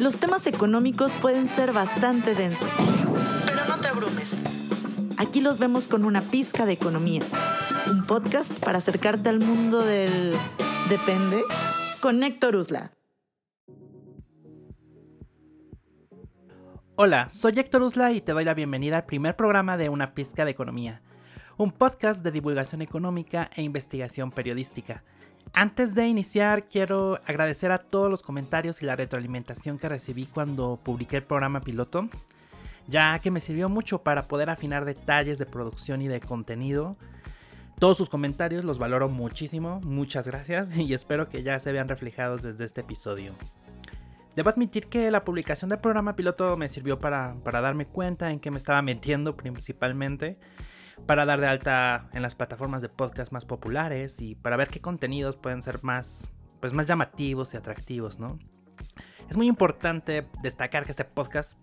Los temas económicos pueden ser bastante densos. Pero no te abrumes. Aquí los vemos con una pizca de economía. Un podcast para acercarte al mundo del... ¿Depende? Con Héctor Usla. Hola, soy Héctor Usla y te doy la bienvenida al primer programa de Una Pizca de Economía, un podcast de divulgación económica e investigación periodística. Antes de iniciar, quiero agradecer a todos los comentarios y la retroalimentación que recibí cuando publiqué el programa piloto, ya que me sirvió mucho para poder afinar detalles de producción y de contenido. Todos sus comentarios los valoro muchísimo, muchas gracias y espero que ya se vean reflejados desde este episodio. Debo admitir que la publicación del programa piloto me sirvió para, para darme cuenta en qué me estaba metiendo principalmente para dar de alta en las plataformas de podcast más populares y para ver qué contenidos pueden ser más, pues más llamativos y atractivos, ¿no? Es muy importante destacar que este podcast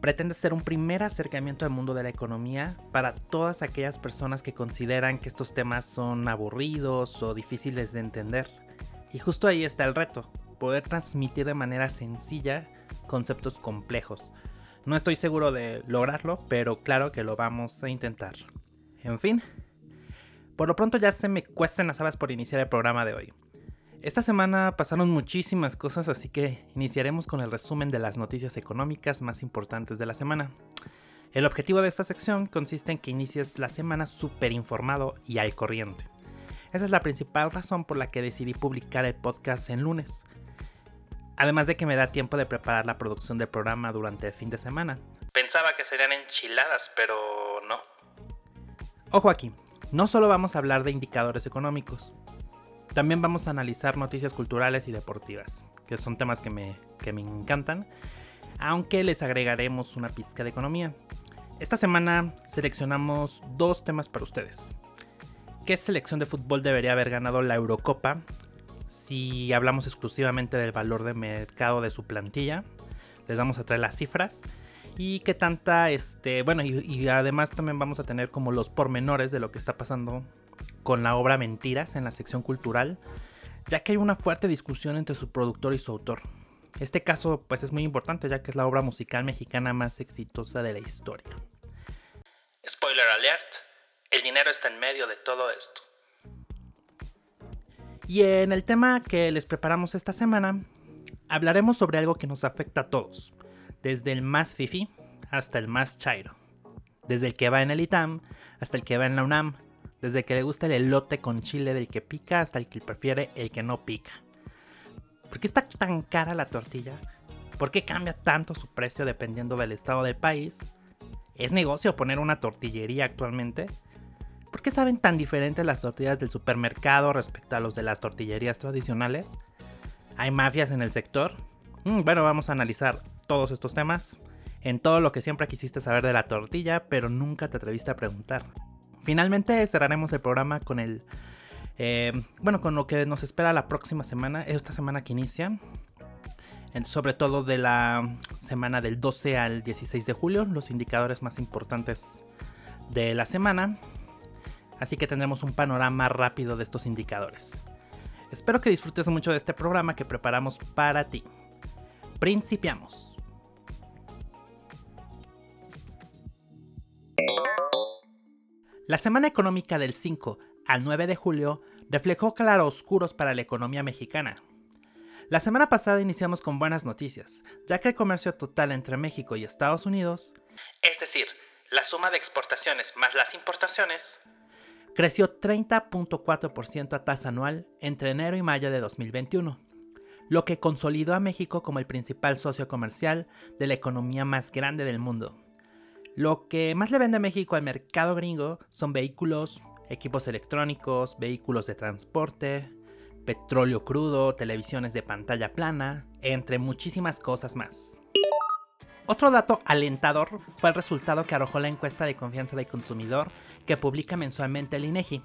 pretende ser un primer acercamiento al mundo de la economía para todas aquellas personas que consideran que estos temas son aburridos o difíciles de entender. Y justo ahí está el reto, poder transmitir de manera sencilla conceptos complejos. No estoy seguro de lograrlo, pero claro que lo vamos a intentar. En fin, por lo pronto ya se me cuestan las habas por iniciar el programa de hoy. Esta semana pasaron muchísimas cosas, así que iniciaremos con el resumen de las noticias económicas más importantes de la semana. El objetivo de esta sección consiste en que inicies la semana súper informado y al corriente. Esa es la principal razón por la que decidí publicar el podcast en lunes, Además de que me da tiempo de preparar la producción del programa durante el fin de semana. Pensaba que serían enchiladas, pero no. Ojo aquí, no solo vamos a hablar de indicadores económicos, también vamos a analizar noticias culturales y deportivas, que son temas que me, que me encantan, aunque les agregaremos una pizca de economía. Esta semana seleccionamos dos temas para ustedes. ¿Qué selección de fútbol debería haber ganado la Eurocopa si hablamos exclusivamente del valor de mercado de su plantilla. Les vamos a traer las cifras. Y qué tanta, este, bueno, y, además también vamos a tener como los pormenores de lo que está pasando con la obra Mentiras en la sección cultural, ya que hay una fuerte discusión entre su productor y su autor. Este caso pues es muy importante ya que es la obra musical mexicana más exitosa de la historia. Spoiler alert, el dinero está en medio de todo esto. Y en el tema que les preparamos esta semana, hablaremos sobre algo que nos afecta a todos, desde el más fifi hasta el más chairo, desde el que va en el ITAM hasta el que va en la UNAM, desde el que le gusta el elote con chile del que pica hasta el que prefiere el que no pica. ¿Por qué está tan cara la tortilla? ¿Por qué cambia tanto su precio dependiendo del estado del país? ¿Es negocio poner una tortillería actualmente? ¿Por qué saben tan diferentes las tortillas del supermercado respecto a los de las tortillerías tradicionales? ¿Hay mafias en el sector? Mm, bueno, vamos a analizar todos estos temas en todo lo que siempre quisiste saber de la tortilla, pero nunca te atreviste a preguntar. Finalmente cerraremos el programa con el... Eh, bueno, con lo que nos espera la próxima semana, esta semana que inicia, sobre todo de la semana del 12 al 16 de julio, los indicadores más importantes de la semana así que tendremos un panorama rápido de estos indicadores. Espero que disfrutes mucho de este programa que preparamos para ti. Principiamos. La semana económica del 5 al 9 de julio reflejó claroscuros para la economía mexicana. La semana pasada iniciamos con buenas noticias, ya que el comercio total entre México y Estados Unidos, es decir, la suma de exportaciones más las importaciones, creció 30.4% a tasa anual entre enero y mayo de 2021, lo que consolidó a México como el principal socio comercial de la economía más grande del mundo. Lo que más le vende México al mercado gringo son vehículos, equipos electrónicos, vehículos de transporte, petróleo crudo, televisiones de pantalla plana, entre muchísimas cosas más. Otro dato alentador fue el resultado que arrojó la encuesta de confianza del consumidor que publica mensualmente el INEGI,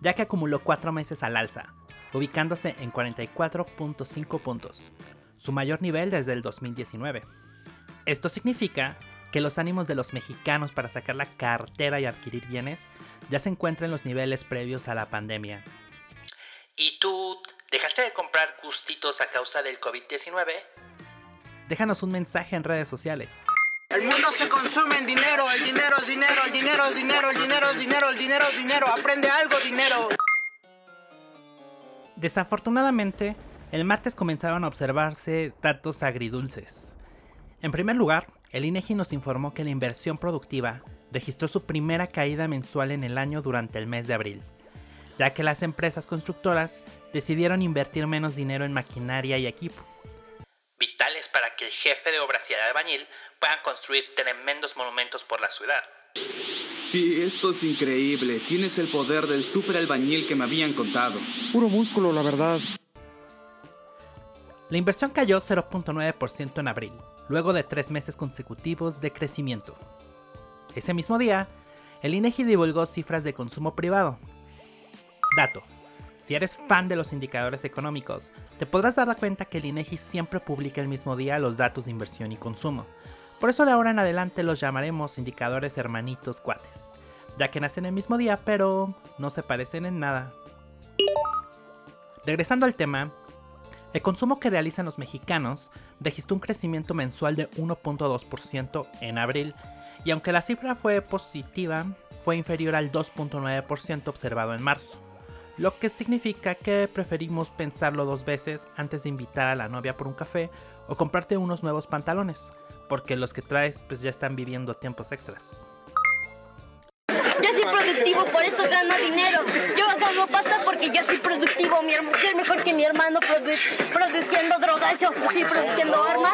ya que acumuló cuatro meses al alza, ubicándose en 44.5 puntos, su mayor nivel desde el 2019. Esto significa que los ánimos de los mexicanos para sacar la cartera y adquirir bienes ya se encuentran en los niveles previos a la pandemia. ¿Y tú dejaste de comprar gustitos a causa del COVID-19? déjanos un mensaje en redes sociales. El mundo se consume en dinero, el dinero es dinero, el dinero es dinero, el dinero es dinero, el dinero es dinero, aprende algo, dinero. Desafortunadamente, el martes comenzaron a observarse datos agridulces. En primer lugar, el INEGI nos informó que la inversión productiva registró su primera caída mensual en el año durante el mes de abril, ya que las empresas constructoras decidieron invertir menos dinero en maquinaria y equipo. Vitales para que el jefe de obras y el albañil puedan construir tremendos monumentos por la ciudad. Sí, esto es increíble. Tienes el poder del super albañil que me habían contado. Puro músculo, la verdad. La inversión cayó 0.9% en abril, luego de tres meses consecutivos de crecimiento. Ese mismo día, el INEGI divulgó cifras de consumo privado. Dato. Si eres fan de los indicadores económicos, te podrás dar cuenta que el INEGI siempre publica el mismo día los datos de inversión y consumo. Por eso de ahora en adelante los llamaremos indicadores hermanitos cuates, ya que nacen el mismo día pero no se parecen en nada. Regresando al tema, el consumo que realizan los mexicanos registró un crecimiento mensual de 1.2% en abril, y aunque la cifra fue positiva, fue inferior al 2.9% observado en marzo, lo que significa que preferimos pensarlo dos veces antes de invitar a la novia por un café o comprarte unos nuevos pantalones, porque los que traes pues ya están viviendo tiempos extras. Por eso gano dinero. Yo pasta porque soy productivo. Mi mejor que mi hermano produ- produciendo drogas. Produciendo armas.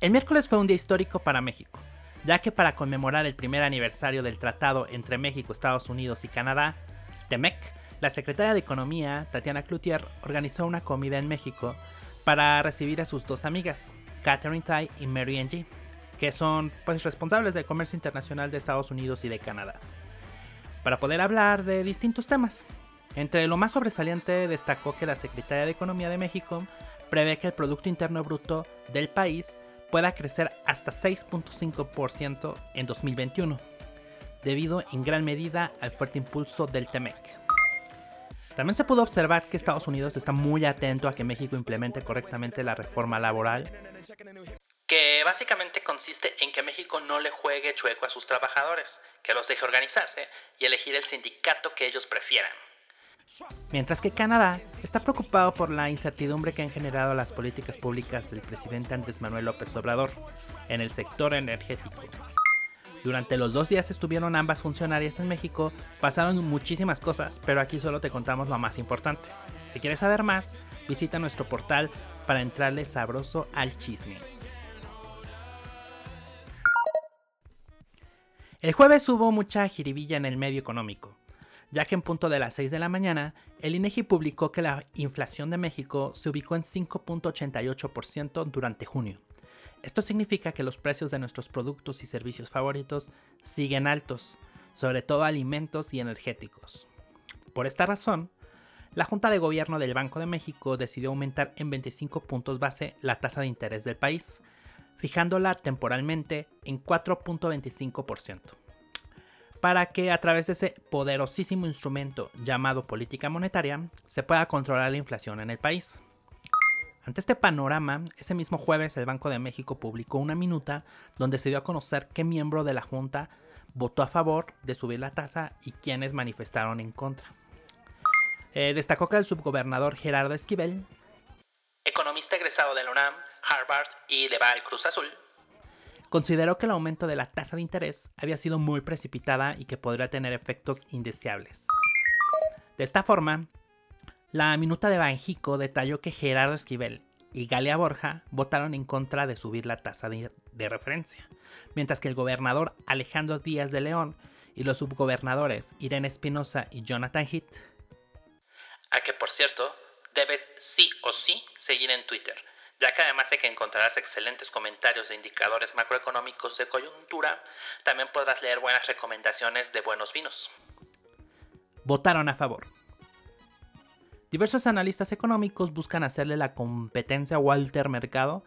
El miércoles fue un día histórico para México, ya que para conmemorar el primer aniversario del tratado entre México, Estados Unidos y Canadá, TEMEC, la secretaria de Economía, Tatiana Cloutier, organizó una comida en México para recibir a sus dos amigas, Catherine Tai y Mary G, que son pues, responsables del comercio internacional de Estados Unidos y de Canadá, para poder hablar de distintos temas. Entre lo más sobresaliente destacó que la Secretaría de Economía de México prevé que el Producto Interno Bruto del país pueda crecer hasta 6.5% en 2021, debido en gran medida al fuerte impulso del TEMEC. También se pudo observar que Estados Unidos está muy atento a que México implemente correctamente la reforma laboral, que básicamente consiste en que México no le juegue chueco a sus trabajadores, que los deje organizarse y elegir el sindicato que ellos prefieran. Mientras que Canadá está preocupado por la incertidumbre que han generado las políticas públicas del presidente Andrés Manuel López Obrador en el sector energético. Durante los dos días estuvieron ambas funcionarias en México, pasaron muchísimas cosas, pero aquí solo te contamos lo más importante. Si quieres saber más, visita nuestro portal para entrarle sabroso al chisme. El jueves hubo mucha jiribilla en el medio económico, ya que en punto de las 6 de la mañana, el INEGI publicó que la inflación de México se ubicó en 5.88% durante junio. Esto significa que los precios de nuestros productos y servicios favoritos siguen altos, sobre todo alimentos y energéticos. Por esta razón, la Junta de Gobierno del Banco de México decidió aumentar en 25 puntos base la tasa de interés del país, fijándola temporalmente en 4.25%, para que a través de ese poderosísimo instrumento llamado política monetaria se pueda controlar la inflación en el país. Ante este panorama, ese mismo jueves el Banco de México publicó una minuta donde se dio a conocer qué miembro de la Junta votó a favor de subir la tasa y quienes manifestaron en contra. Eh, destacó que el subgobernador Gerardo Esquivel, economista egresado de la UNAM, Harvard y de Val Cruz Azul, consideró que el aumento de la tasa de interés había sido muy precipitada y que podría tener efectos indeseables. De esta forma, la minuta de Banjico detalló que Gerardo Esquivel y Galia Borja votaron en contra de subir la tasa de, de, referencia, mientras que el gobernador Alejandro Díaz de León y los subgobernadores Irene Espinosa y Jonathan Heath, a que por cierto debes sí o sí seguir en Twitter, ya que además de que encontrarás excelentes comentarios de indicadores macroeconómicos de coyuntura, también podrás leer buenas recomendaciones de buenos vinos. Votaron a favor. Diversos analistas económicos buscan hacerle la competencia a Walter Mercado.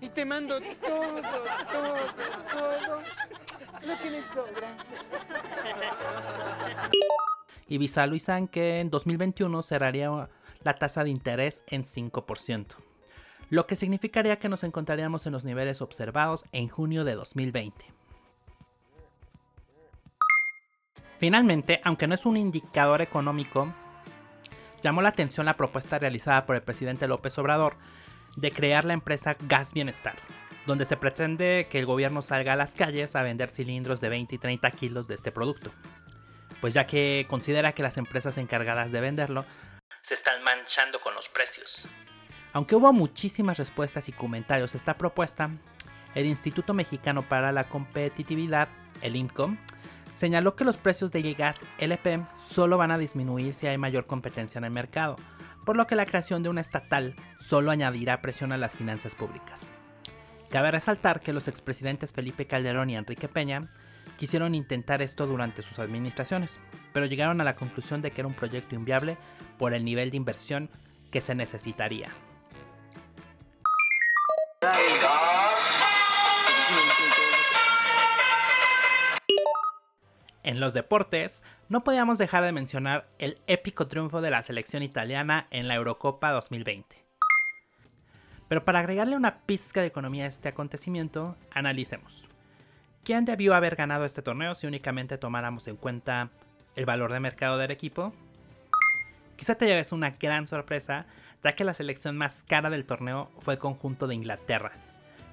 Y te mando todo, todo, todo lo que me sobra. Y visualizan que en 2021 cerraría la tasa de interés en 5%, lo que significaría que nos encontraríamos en los niveles observados en junio de 2020. Finalmente, aunque no es un indicador económico, llamó la atención la propuesta realizada por el presidente López Obrador de crear la empresa Gas Bienestar, donde se pretende que el gobierno salga a las calles a vender cilindros de 20 y 30 kilos de este producto, pues ya que considera que las empresas encargadas de venderlo se están manchando con los precios. Aunque hubo muchísimas respuestas y comentarios a esta propuesta, el Instituto Mexicano para la Competitividad, el INCOM, señaló que los precios del gas LP solo van a disminuir si hay mayor competencia en el mercado, por lo que la creación de una estatal solo añadirá presión a las finanzas públicas. Cabe resaltar que los expresidentes Felipe Calderón y Enrique Peña quisieron intentar esto durante sus administraciones, pero llegaron a la conclusión de que era un proyecto inviable por el nivel de inversión que se necesitaría. En los deportes, no podíamos dejar de mencionar el épico triunfo de la selección italiana en la Eurocopa 2020. Pero para agregarle una pizca de economía a este acontecimiento, analicemos. ¿Quién debió haber ganado este torneo si únicamente tomáramos en cuenta el valor de mercado del equipo? Quizá te lleves una gran sorpresa, ya que la selección más cara del torneo fue el conjunto de Inglaterra,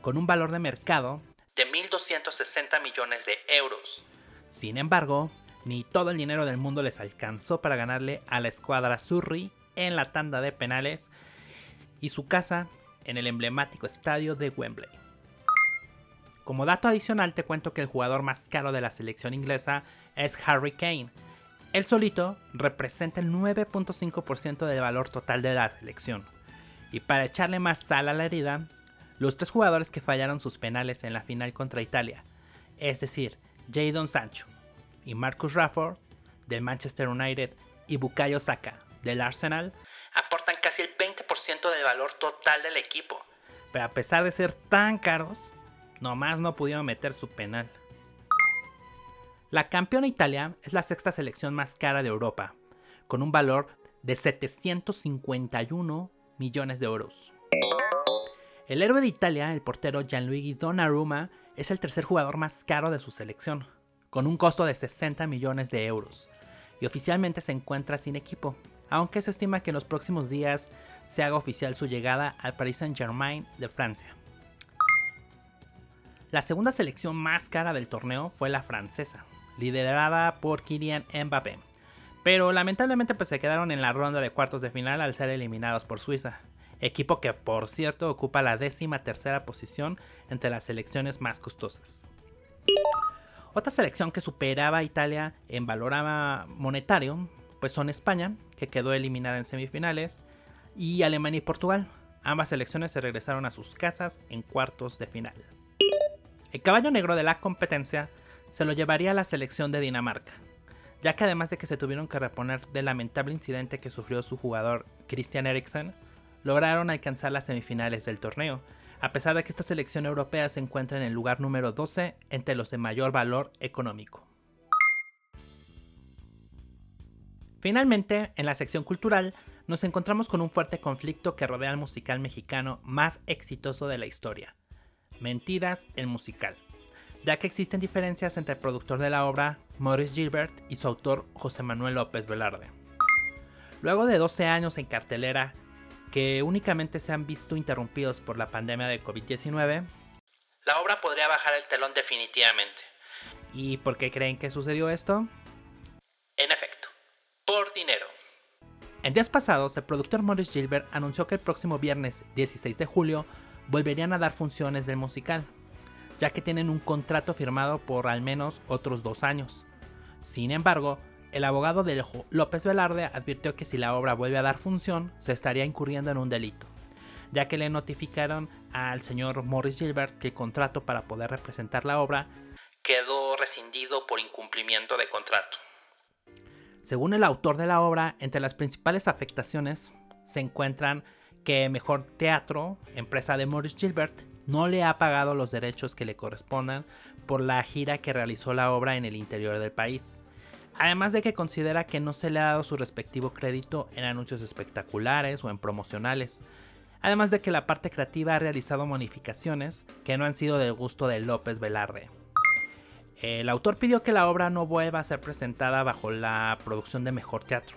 con un valor de mercado de 1.260 millones de euros, sin embargo, ni todo el dinero del mundo les alcanzó para ganarle a la escuadra Surrey en la tanda de penales y su casa en el emblemático estadio de Wembley. Como dato adicional te cuento que el jugador más caro de la selección inglesa es Harry Kane. Él solito representa el 9.5% del valor total de la selección. Y para echarle más sal a la herida, los tres jugadores que fallaron sus penales en la final contra Italia, es decir, Jadon Sancho y Marcus Rafford del Manchester United y Bukayo Saka del Arsenal aportan casi el 20% del valor total del equipo. Pero a pesar de ser tan caros, nomás no pudieron meter su penal. La campeona Italia es la sexta selección más cara de Europa, con un valor de 751 millones de euros. El héroe de Italia, el portero Gianluigi Donnarumma, es el tercer jugador más caro de su selección, con un costo de 60 millones de euros, y oficialmente se encuentra sin equipo, aunque se estima que en los próximos días se haga oficial su llegada al Paris Saint-Germain de Francia. La segunda selección más cara del torneo fue la francesa, liderada por Kylian Mbappé, pero lamentablemente pues se quedaron en la ronda de cuartos de final al ser eliminados por Suiza, equipo que por cierto ocupa la décima tercera posición entre las selecciones más costosas. Otra selección que superaba a Italia en valor monetario, pues son España, que quedó eliminada en semifinales, y Alemania y Portugal. Ambas selecciones se regresaron a sus casas en cuartos de final. El caballo negro de la competencia se lo llevaría a la selección de Dinamarca, ya que además de que se tuvieron que reponer del lamentable incidente que sufrió su jugador Christian Eriksen, lograron alcanzar las semifinales del torneo, a pesar de que esta selección europea se encuentra en el lugar número 12 entre los de mayor valor económico. Finalmente, en la sección cultural, nos encontramos con un fuerte conflicto que rodea al musical mexicano más exitoso de la historia, Mentiras, el musical, ya que existen diferencias entre el productor de la obra, Maurice Gilbert, y su autor, José Manuel López Velarde. Luego de 12 años en cartelera, que únicamente se han visto interrumpidos por la pandemia de COVID-19, la obra podría bajar el telón definitivamente. ¿Y por qué creen que sucedió esto? En efecto, por dinero. En días pasados, el productor Maurice Gilbert anunció que el próximo viernes 16 de julio volverían a dar funciones del musical, ya que tienen un contrato firmado por al menos otros dos años. Sin embargo, el abogado de López Velarde advirtió que si la obra vuelve a dar función, se estaría incurriendo en un delito, ya que le notificaron al señor Morris Gilbert que el contrato para poder representar la obra quedó rescindido por incumplimiento de contrato. Según el autor de la obra, entre las principales afectaciones se encuentran que Mejor Teatro, empresa de Morris Gilbert, no le ha pagado los derechos que le correspondan por la gira que realizó la obra en el interior del país Además de que considera que no se le ha dado su respectivo crédito en anuncios espectaculares o en promocionales. Además de que la parte creativa ha realizado modificaciones que no han sido del gusto de López Velarde. El autor pidió que la obra no vuelva a ser presentada bajo la producción de mejor teatro,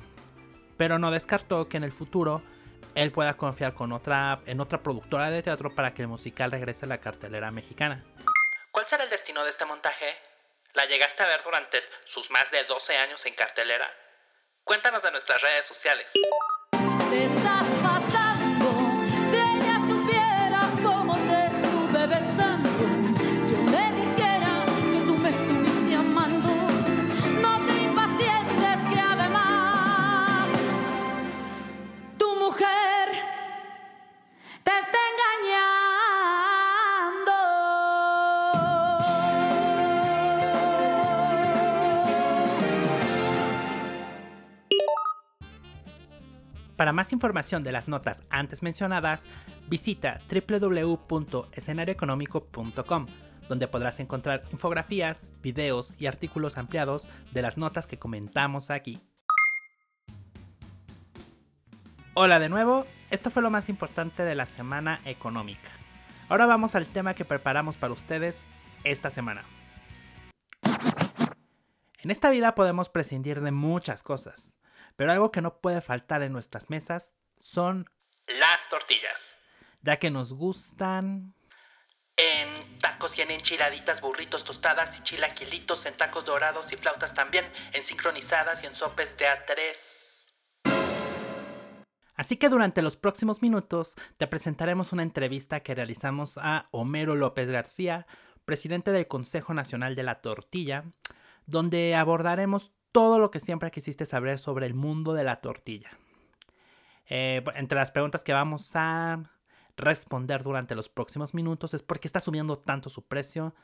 pero no descartó que en el futuro él pueda confiar con otra, en otra productora de teatro para que el musical regrese a la cartelera mexicana. ¿Cuál será el destino de este montaje? ¿La llegaste a ver durante sus más de 12 años en cartelera? Cuéntanos de nuestras redes sociales. Para más información de las notas antes mencionadas, visita www.escenarioeconómico.com, donde podrás encontrar infografías, videos y artículos ampliados de las notas que comentamos aquí. Hola de nuevo, esto fue lo más importante de la semana económica. Ahora vamos al tema que preparamos para ustedes esta semana. En esta vida podemos prescindir de muchas cosas, pero algo que no puede faltar en nuestras mesas son las tortillas, ya que nos gustan en tacos y en enchiladitas, burritos, tostadas y chilaquilitos, en tacos dorados y flautas también, en sincronizadas y en sopes de a tres. Así que durante los próximos minutos te presentaremos una entrevista que realizamos a Homero López García, presidente del Consejo Nacional de la Tortilla, donde abordaremos todo lo que siempre quisiste saber sobre el mundo de la tortilla. Eh, entre las preguntas que vamos a responder durante los próximos minutos es por qué está subiendo tanto su precio,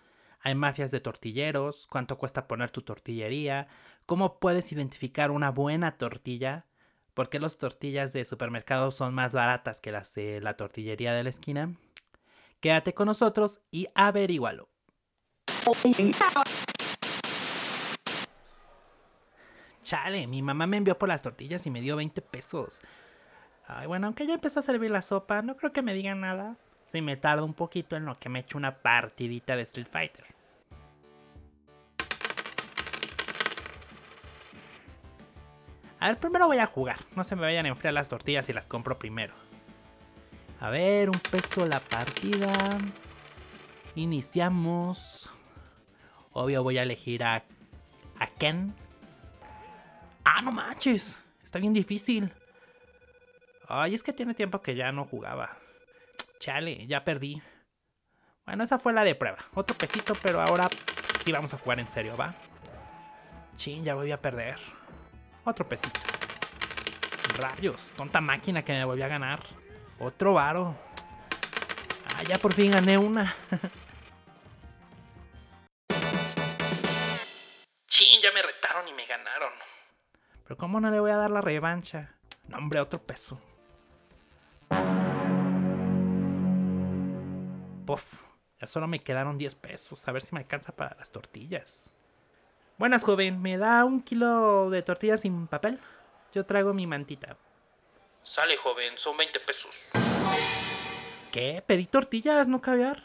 hay mafias de tortilleros, cuánto cuesta poner tu tortillería, cómo puedes identificar una buena tortilla, por qué las tortillas de supermercado son más baratas que las de la tortillería de la esquina. Quédate con nosotros y averígualo. Chale, mi mamá me envió por las tortillas y me dio 20 pesos. Ay, bueno, aunque ya empezó a servir la sopa, no creo que me digan nada. Si me tarda un poquito en lo que me echo una partidita de Street Fighter. A ver, primero voy a jugar. No se me vayan a enfriar las tortillas y las compro primero. A ver, un peso la partida. Iniciamos. Obvio voy a elegir a, a Ken. Ah, no manches. Está bien difícil. Ay, es que tiene tiempo que ya no jugaba. Chale, ya perdí. Bueno, esa fue la de prueba. Otro pesito, pero ahora sí vamos a jugar en serio, ¿va? Chin, ya voy a perder. Otro pesito. Rayos, tonta máquina que me volvió a ganar. Otro varo. Ah, ya por fin gané una. Pero ¿cómo no le voy a dar la revancha? No, hombre, otro peso. Puf, ya solo me quedaron 10 pesos. A ver si me alcanza para las tortillas. Buenas, joven. ¿Me da un kilo de tortillas sin papel? Yo traigo mi mantita. Sale, joven. Son 20 pesos. ¿Qué? ¿Pedí tortillas, no caviar?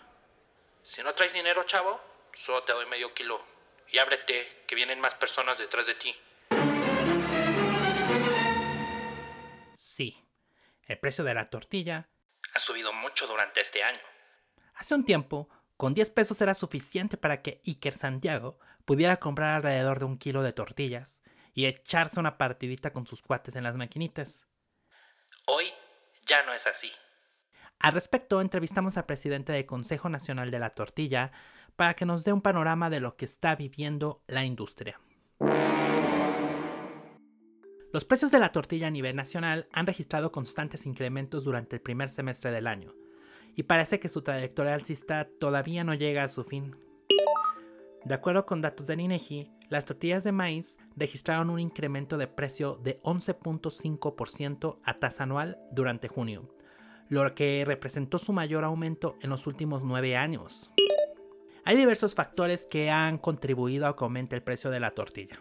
Si no traes dinero, chavo, solo te doy medio kilo. Y ábrete, que vienen más personas detrás de ti. Sí, el precio de la tortilla ha subido mucho durante este año. Hace un tiempo, con 10 pesos era suficiente para que Iker Santiago pudiera comprar alrededor de un kilo de tortillas y echarse una partidita con sus cuates en las maquinitas. Hoy ya no es así. Al respecto, entrevistamos al presidente del Consejo Nacional de la Tortilla para que nos dé un panorama de lo que está viviendo la industria. Los precios de la tortilla a nivel nacional han registrado constantes incrementos durante el primer semestre del año, y parece que su trayectoria alcista todavía no llega a su fin. De acuerdo con datos del INEGI, las tortillas de maíz registraron un incremento de precio de 11.5% a tasa anual durante junio, lo que representó su mayor aumento en los últimos nueve años. Hay diversos factores que han contribuido a que aumente el precio de la tortilla.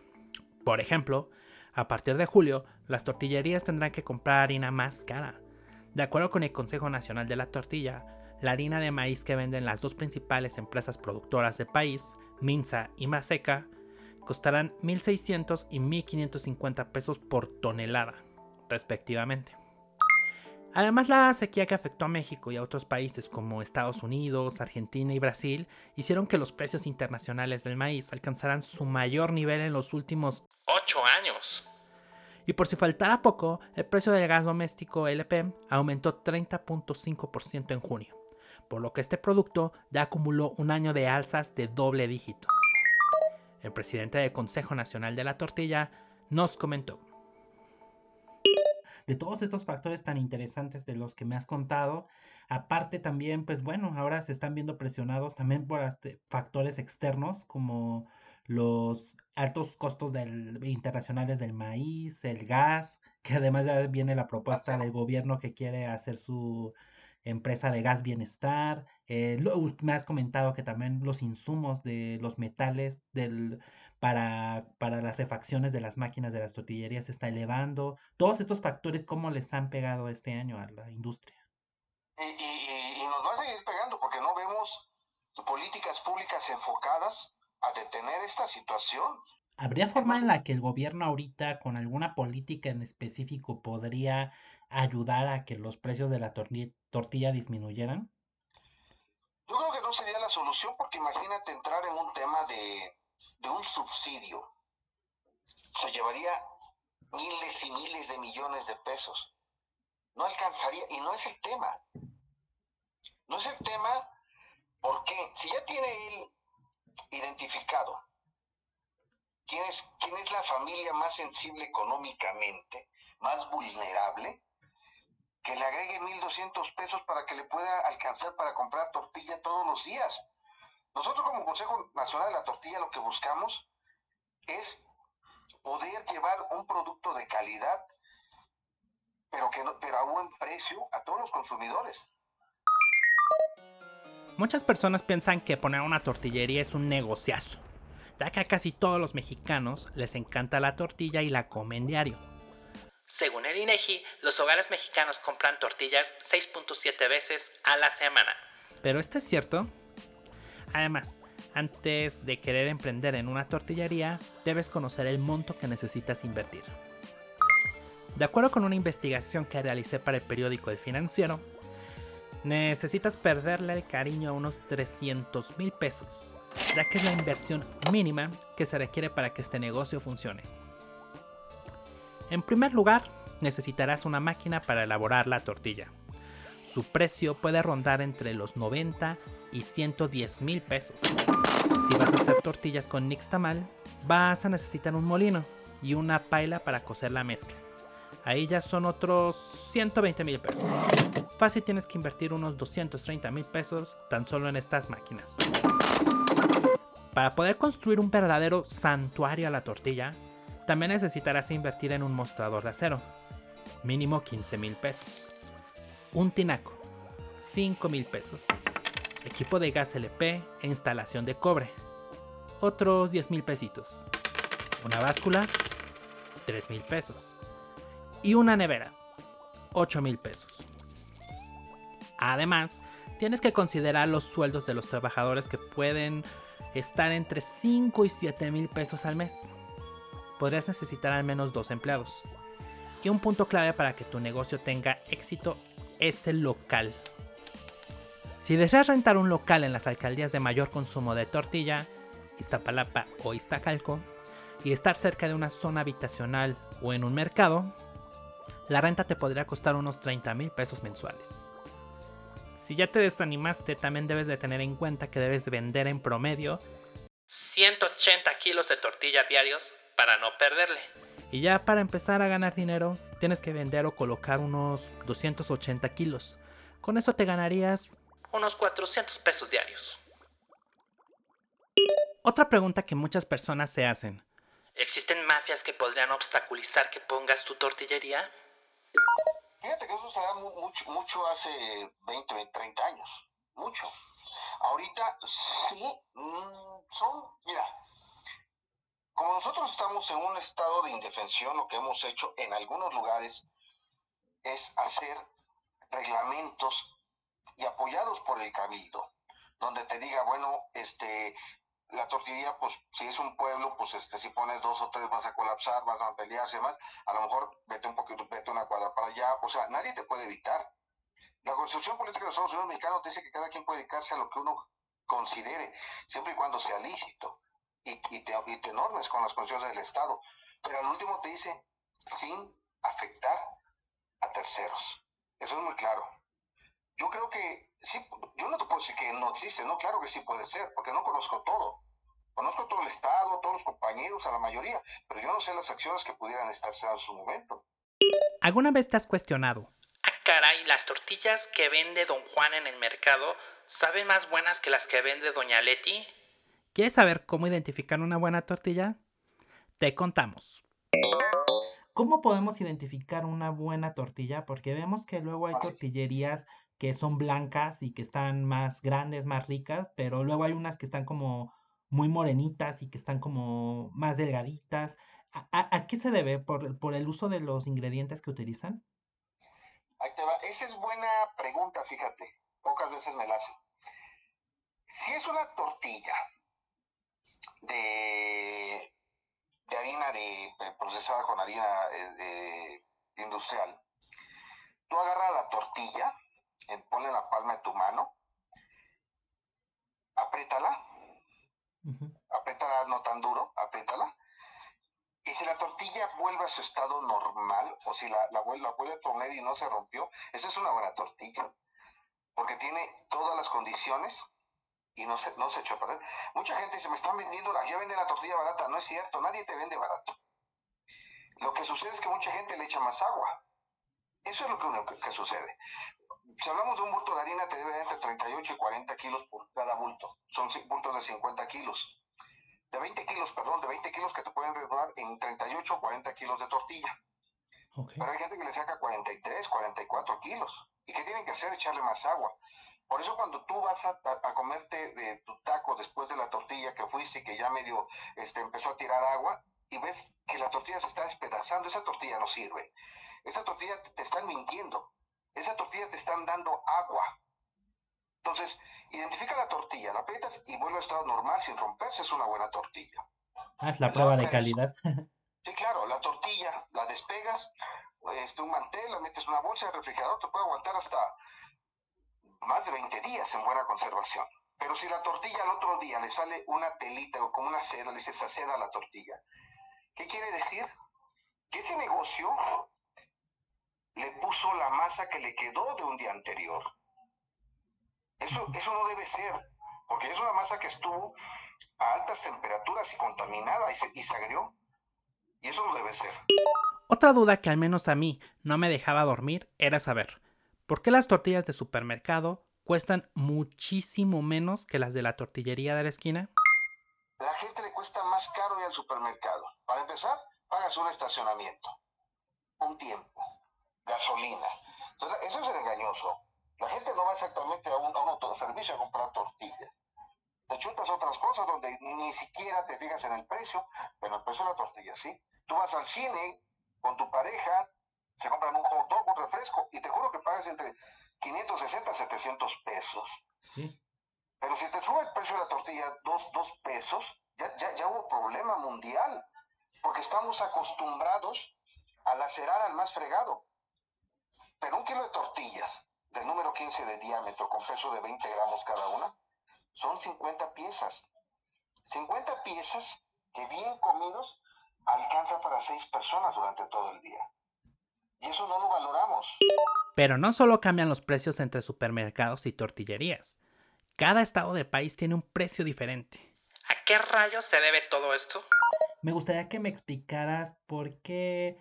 Por ejemplo, a partir de julio, las tortillerías tendrán que comprar harina más cara. De acuerdo con el Consejo Nacional de la Tortilla, la harina de maíz que venden las dos principales empresas productoras del país, Minza y Maseca, costarán 1.600 y 1.550 pesos por tonelada, respectivamente. Además, la sequía que afectó a México y a otros países como Estados Unidos, Argentina y Brasil hicieron que los precios internacionales del maíz alcanzaran su mayor nivel en los últimos 8 años. Y por si faltara poco, el precio del gas doméstico LP aumentó 30.5% en junio, por lo que este producto ya acumuló un año de alzas de doble dígito. El presidente del Consejo Nacional de la Tortilla nos comentó de todos estos factores tan interesantes de los que me has contado. Aparte también, pues bueno, ahora se están viendo presionados también por este, factores externos como los altos costos del, internacionales del maíz, el gas, que además ya viene la propuesta del gobierno que quiere hacer su empresa de gas bienestar. Eh, me has comentado que también los insumos de los metales del para, para las refacciones de las máquinas de las tortillerías se está elevando. Todos estos factores, ¿cómo les han pegado este año a la industria? Y, y, nos va a seguir pegando porque no vemos políticas públicas enfocadas a detener esta situación. ¿Habría forma en la que el gobierno ahorita, con alguna política en específico, podría ayudar a que los precios de la tortilla disminuyeran? Yo creo que no sería la solución porque imagínate entrar en un tema de de un subsidio se llevaría miles y miles de millones de pesos. No alcanzaría, y no es el tema. No es el tema porque si ya tiene él identificado quién es, quién es la familia más sensible económicamente, más vulnerable, que le agregue 1.200 pesos para que le pueda alcanzar para comprar tortilla todos los días. Nosotros como Consejo Nacional de la Tortilla lo que buscamos es poder llevar un producto de calidad, pero, que no, pero a buen precio a todos los consumidores. Muchas personas piensan que poner una tortillería es un negociazo, ya que a casi todos los mexicanos les encanta la tortilla y la comen diario. Según el INEGI, los hogares mexicanos compran tortillas 6.7 veces a la semana. ¿Pero esto es cierto? Además, antes de querer emprender en una tortillería, debes conocer el monto que necesitas invertir. De acuerdo con una investigación que realicé para el periódico El Financiero, necesitas perderle el cariño a unos 300 mil pesos, ya que es la inversión mínima que se requiere para que este negocio funcione. En primer lugar, necesitarás una máquina para elaborar la tortilla. Su precio puede rondar entre los 90 y 110 mil pesos. Si vas a hacer tortillas con nixtamal, vas a necesitar un molino y una paila para cocer la mezcla. Ahí ya son otros 120 mil pesos. Fácil tienes que invertir unos 230 mil pesos tan solo en estas máquinas. Para poder construir un verdadero santuario a la tortilla, también necesitarás invertir en un mostrador de acero, mínimo 15 mil pesos. Un tinaco, 5 mil pesos equipo de gas LP e instalación de cobre. Otros 10 mil pesitos. Una báscula, 3 mil pesos. Y una nevera, 8 mil pesos. Además, tienes que considerar los sueldos de los trabajadores que pueden estar entre 5 y 7 mil pesos al mes. Podrías necesitar al menos dos empleados. Y un punto clave para que tu negocio tenga éxito es el local si deseas rentar un local en las alcaldías de mayor consumo de tortilla, Iztapalapa o Iztacalco, y estar cerca de una zona habitacional o en un mercado, la renta te podría costar unos 30 mil pesos mensuales. Si ya te desanimaste, también debes de tener en cuenta que debes vender en promedio 180 kilos de tortilla diarios para no perderle. Y ya para empezar a ganar dinero, tienes que vender o colocar unos 280 kilos. Con eso te ganarías unos 400 pesos diarios. Otra pregunta que muchas personas se hacen. ¿Existen mafias que podrían obstaculizar que pongas tu tortillería? Fíjate que eso se da mucho, mucho hace 20, 30 años. Mucho. Ahorita sí, mm, son, mira, como nosotros estamos en un estado de indefensión, lo que hemos hecho en algunos lugares es hacer reglamentos y apoyados por el cabildo, donde te diga, bueno, este, la tortillería, pues si es un pueblo, pues este, si pones dos o tres vas a colapsar, vas a pelearse más, a lo mejor vete un poquito, vete una cuadra para allá, o sea, nadie te puede evitar. La Constitución Política de los Estados Unidos Mexicanos dice que cada quien puede dedicarse a lo que uno considere, siempre y cuando sea lícito y, te, y te normes con las condiciones del Estado. Pero al último te dice, sin afectar a terceros. Eso es muy claro. Yo creo que sí, yo no te puedo decir que no existe, no, claro que sí puede ser, porque no conozco todo. Conozco todo el Estado, todos los compañeros, a la mayoría, pero yo no sé las acciones que pudieran estarse en su momento. ¿Alguna vez te has cuestionado? Ah, caray, las tortillas que vende Don Juan en el mercado saben más buenas que las que vende Doña Leti. ¿Quieres saber cómo identificar una buena tortilla? Te contamos. ¿Cómo podemos identificar una buena tortilla? Porque vemos que luego hay tortillerías que son blancas y que están más grandes, más ricas, pero luego hay unas que están como muy morenitas y que están como más delgaditas. ¿A, qué se debe? ¿Por, por el uso de los ingredientes que utilizan? Ahí te va. Esa es buena pregunta, fíjate. Pocas veces me la hacen. Si es una tortilla de, de harina de, eh, procesada con harina eh, industrial, tú agarras la tortilla, ponle la palma de tu mano, apriétala, apriétala no tan duro, apriétala, y si la tortilla vuelve a su estado normal, o si la, la, vuelve, la vuelve a poner y no se rompió, esa es una buena tortilla. Porque tiene todas las condiciones y no se, no se echó a perder. Mucha gente dice, me están vendiendo, ya venden la tortilla barata. No es cierto, nadie te vende barato. Lo que sucede es que mucha gente le echa más agua. Eso es lo que, que, que sucede. Si hablamos de un bulto de harina, te debe de entre 38 y 40 kilos por cada bulto. Son bultos de 50 kilos de 20 kilos, perdón, de 20 kilos que te pueden redundar en 38 o 40 kilos de tortilla. Pero hay gente que le saca 43, 44 kilos. ¿Y qué tienen que hacer? Echarle más agua. Por eso cuando tú vas a, a- a comerte de tu taco después de la tortilla que fuiste y que ya medio este, empezó a tirar agua y ves que la tortilla se está despedazando, esa tortilla no sirve. Esa tortilla te, te están mintiendo. Esa tortilla te están dando agua. Entonces, identifica la tortilla, la aprietas y vuelve a estado normal sin romperse, es una buena tortilla. Ah, es la prueba de calidad. Sí, claro, la tortilla la despegas, este, un mantel, la metes en una bolsa de refrigerador, te puede aguantar hasta más de 20 días en buena conservación. Pero si la tortilla al otro día le sale una telita o como una seda, le dices a seda a la tortilla. ¿Qué quiere decir? Que ese negocio le puso la masa que le quedó de un día anterior. Eso, eso no debe ser, porque es una masa que estuvo a altas temperaturas y contaminada y se, y se agrió. Y eso no debe ser. Otra duda que al menos a mí no me dejaba dormir era saber por qué las tortillas de supermercado cuestan muchísimo menos que las de la tortillería de la esquina. La gente le cuesta más caro ir al supermercado. Para empezar, pagas un estacionamiento, un tiempo, gasolina. Entonces, eso es engañoso. La gente no va exactamente a un, a un autoservicio a comprar tortillas. Te chutas otras cosas donde ni siquiera te fijas en el precio, pero el precio de la tortilla sí. Tú vas al cine con tu pareja, se compran un hot dog, un refresco, y te juro que pagas entre 560 a 700 pesos. Sí. Pero si te sube el precio de la tortilla dos, dos pesos, ya, ya, ya hubo problema mundial. Porque estamos acostumbrados a lacerar al más fregado. Pero un kilo de tortillas del número 15 de diámetro con peso de 20 gramos cada una, son 50 piezas. 50 piezas que bien comidos alcanza para seis personas durante todo el día. Y eso no lo valoramos. Pero no solo cambian los precios entre supermercados y tortillerías. Cada estado del país tiene un precio diferente. ¿A qué rayos se debe todo esto? Me gustaría que me explicaras por qué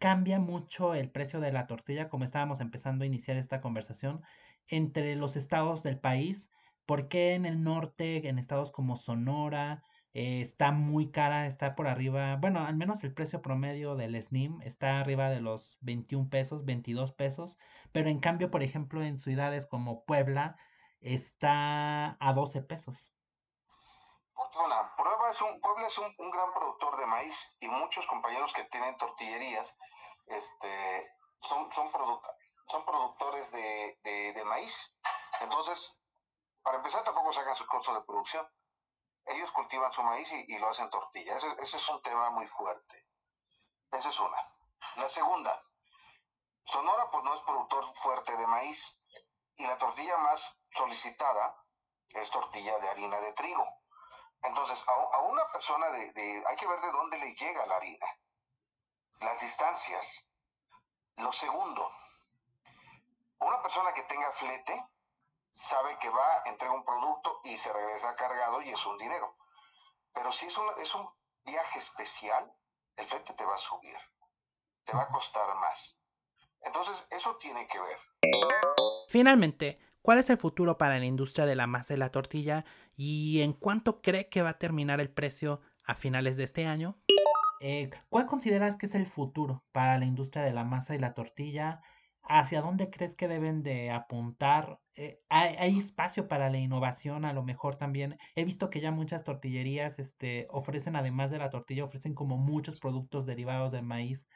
cambia mucho el precio de la tortilla, como estábamos empezando a iniciar esta conversación, entre los estados del país. ¿Por qué en el norte, en estados como Sonora, eh, está muy cara, está por arriba, bueno, al menos el precio promedio del SNIM está arriba de los 21 pesos, 22 pesos, pero en cambio, por ejemplo, en ciudades como Puebla está a 12 pesos? Porque una, Puebla es, un, Puebla es un, un gran productor de maíz y muchos compañeros que tienen tortillerías este, son, son, son productores de, de, de maíz. Entonces, para empezar, tampoco sacan su costo de producción. Ellos cultivan su maíz y, y lo hacen tortilla. Ese, ese es un tema muy fuerte. Esa es una. La segunda, Sonora pues no es productor fuerte de maíz y la tortilla más solicitada es tortilla de harina de trigo. Entonces, a, una persona de, de- hay que ver de dónde le llega la harina, las distancias. Lo segundo, una persona que tenga flete sabe que va, entrega un producto y se regresa cargado y es un dinero. Pero si es un, es un viaje especial, el flete te va a subir, te va a costar más. Entonces, eso tiene que ver. Finalmente, ¿cuál es el futuro para la industria de la masa y la tortilla? ¿Y en cuánto cree que va a terminar el precio a finales de este año? Eh, ¿cuál consideras que es el futuro para la industria de la masa y la tortilla? ¿Hacia dónde crees que deben de apuntar? Eh, ¿hay, espacio para la innovación a lo mejor también? He visto que ya muchas tortillerías este, ofrecen, además de la tortilla, ofrecen como muchos productos derivados del maíz.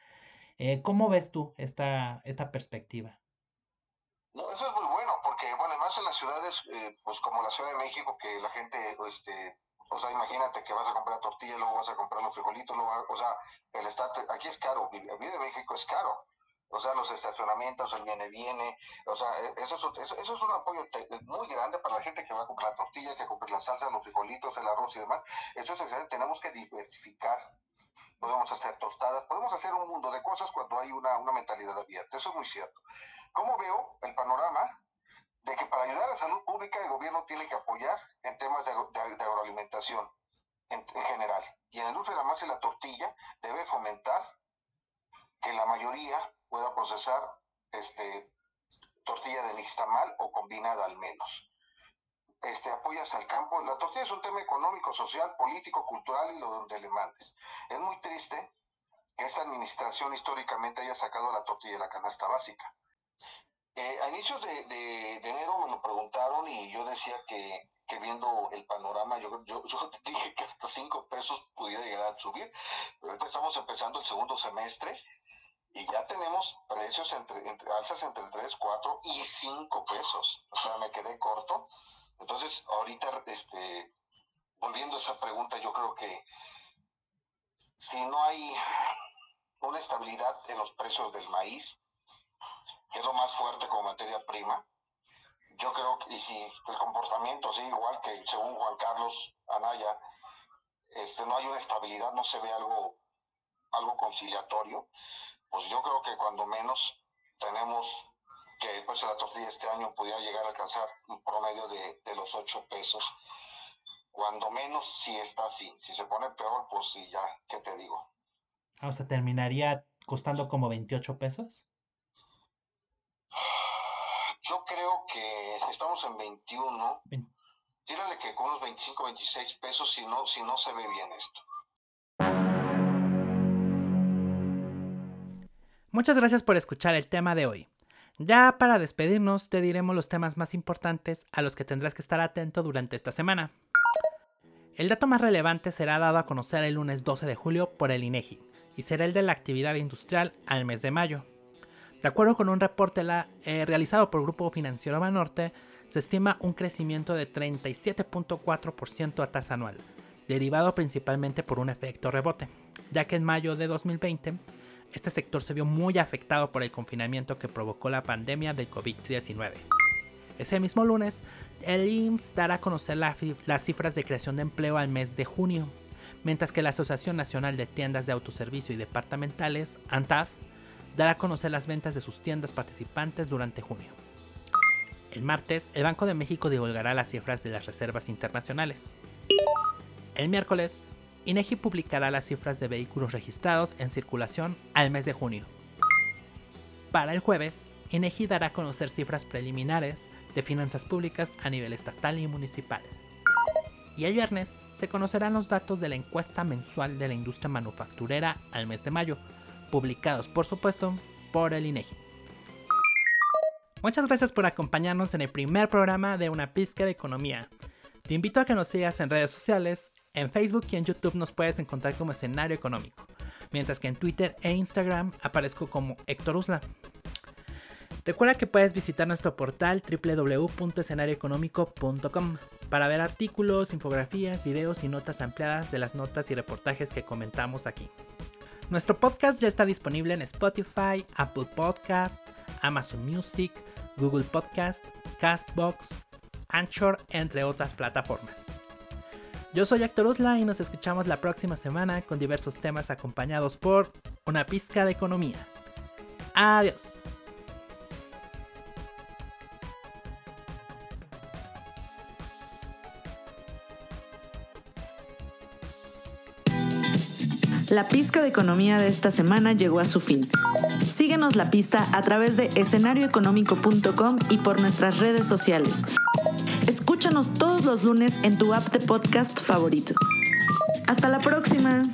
Eh, ¿cómo ves tú esta, esta perspectiva? No, eso es muy bueno, porque, bueno, más en las ciudades, eh, pues como la Ciudad de México, que la gente, este, o sea, imagínate que vas a comprar tortilla, luego vas a comprar los frijolitos, luego, o sea, el estate, aquí es caro, vivir en México es caro. O sea, los estacionamientos, el viene, viene, o sea, e- eso es, eso, eso es un apoyo muy grande para la gente que va a comprar la tortilla, que compre la salsa, los frijolitos, el arroz y demás. Eso es excelente, tenemos que diversificar podemos hacer tostadas, podemos hacer un mundo de cosas cuando hay una, una mentalidad abierta. Eso es muy cierto. ¿Cómo veo el panorama de que para ayudar a la salud pública el gobierno tiene que apoyar en temas de, agro- de- de agroalimentación en, en general? Y en la industria de la masa y la tortilla debe fomentar que la mayoría pueda procesar este, tortilla de nixtamal o combinada al menos. Este, apoyas al campo. La tortilla es un tema económico, social, político, cultural y lo donde le mandes. Es muy triste que esta administración históricamente haya sacado la tortilla de la canasta básica. Eh, a inicios de, de- enero me lo preguntaron y yo decía que, que viendo el panorama, yo, yo, yo dije que hasta 5 pesos pudiera llegar a subir, pero ahorita estamos empezando el segundo semestre y ya tenemos precios entre, entre alzas entre 3, 4 y 5 pesos. O sea, me quedé corto. Entonces, ahorita, este, volviendo a esa pregunta, yo creo que si no hay una estabilidad en los precios del maíz, que más fuerte como materia prima, yo creo que, y si el comportamiento sigue igual que según Juan Carlos Anaya, este, no hay una estabilidad, no se ve algo, algo conciliatorio, pues yo creo que cuando menos tenemos que el precio de la tortilla este año pudiera llegar a alcanzar un promedio de, de los 8 pesos. Cuando menos si está así. Si se pone peor, pues sí, ya, ¿qué te digo? Ah, O sea, terminaría costando como 28 pesos. Yo creo que estamos en 21. Tírale que con unos 25, 26 pesos si no, si no se ve bien esto. Muchas gracias por escuchar el tema de hoy. Ya para despedirnos te diremos los temas más importantes a los que tendrás que estar atento durante esta semana. El dato más relevante será dado a conocer el lunes 12 de julio por el INEGI y será el de la actividad industrial al mes de mayo. De acuerdo con un reporte eh, realizado por Grupo Financiero Banorte, se estima un crecimiento de 37.4% a tasa anual, derivado principalmente por un efecto rebote, ya que en mayo de 2020 este sector se vio muy afectado por el confinamiento que provocó la pandemia del COVID-19. Ese mismo lunes, el IMSS dará a conocer las cifras de creación de empleo al mes de junio, mientras que la Asociación Nacional de Tiendas de Autoservicio y Departamentales, ANTAD, dará a conocer las ventas de sus tiendas participantes durante junio. El martes, el Banco de México divulgará las cifras de las reservas internacionales. El miércoles, INEGI publicará las cifras de vehículos registrados en circulación al mes de junio. Para el jueves, INEGI dará a conocer cifras preliminares de finanzas públicas a nivel estatal y municipal. Y el viernes se conocerán los datos de la encuesta mensual de la industria manufacturera al mes de mayo, publicados por supuesto por el INEGI. Muchas gracias por acompañarnos en el primer programa de Una Pizca de Economía. Te invito a que nos sigas en redes sociales En Facebook y en YouTube nos puedes encontrar como escenario económico, mientras que en Twitter e Instagram aparezco como Héctor Usla. Recuerda que puedes visitar nuestro portal www.escenarioeconómico.com para ver artículos, infografías, videos y notas ampliadas de las notas y reportajes que comentamos aquí. Nuestro podcast ya está disponible en Spotify, Apple Podcast, Amazon Music, Google Podcast, Castbox, Anchor, entre otras plataformas. Yo soy Héctor Usla y nos escuchamos la próxima semana con diversos temas acompañados por una pizca de economía. Adiós. La pizca de economía de esta semana llegó a su fin. Síguenos la pista a través de escenarioeconómico.com y por nuestras redes sociales. Escúchanos todos los lunes en tu app de podcast favorito. Hasta la próxima.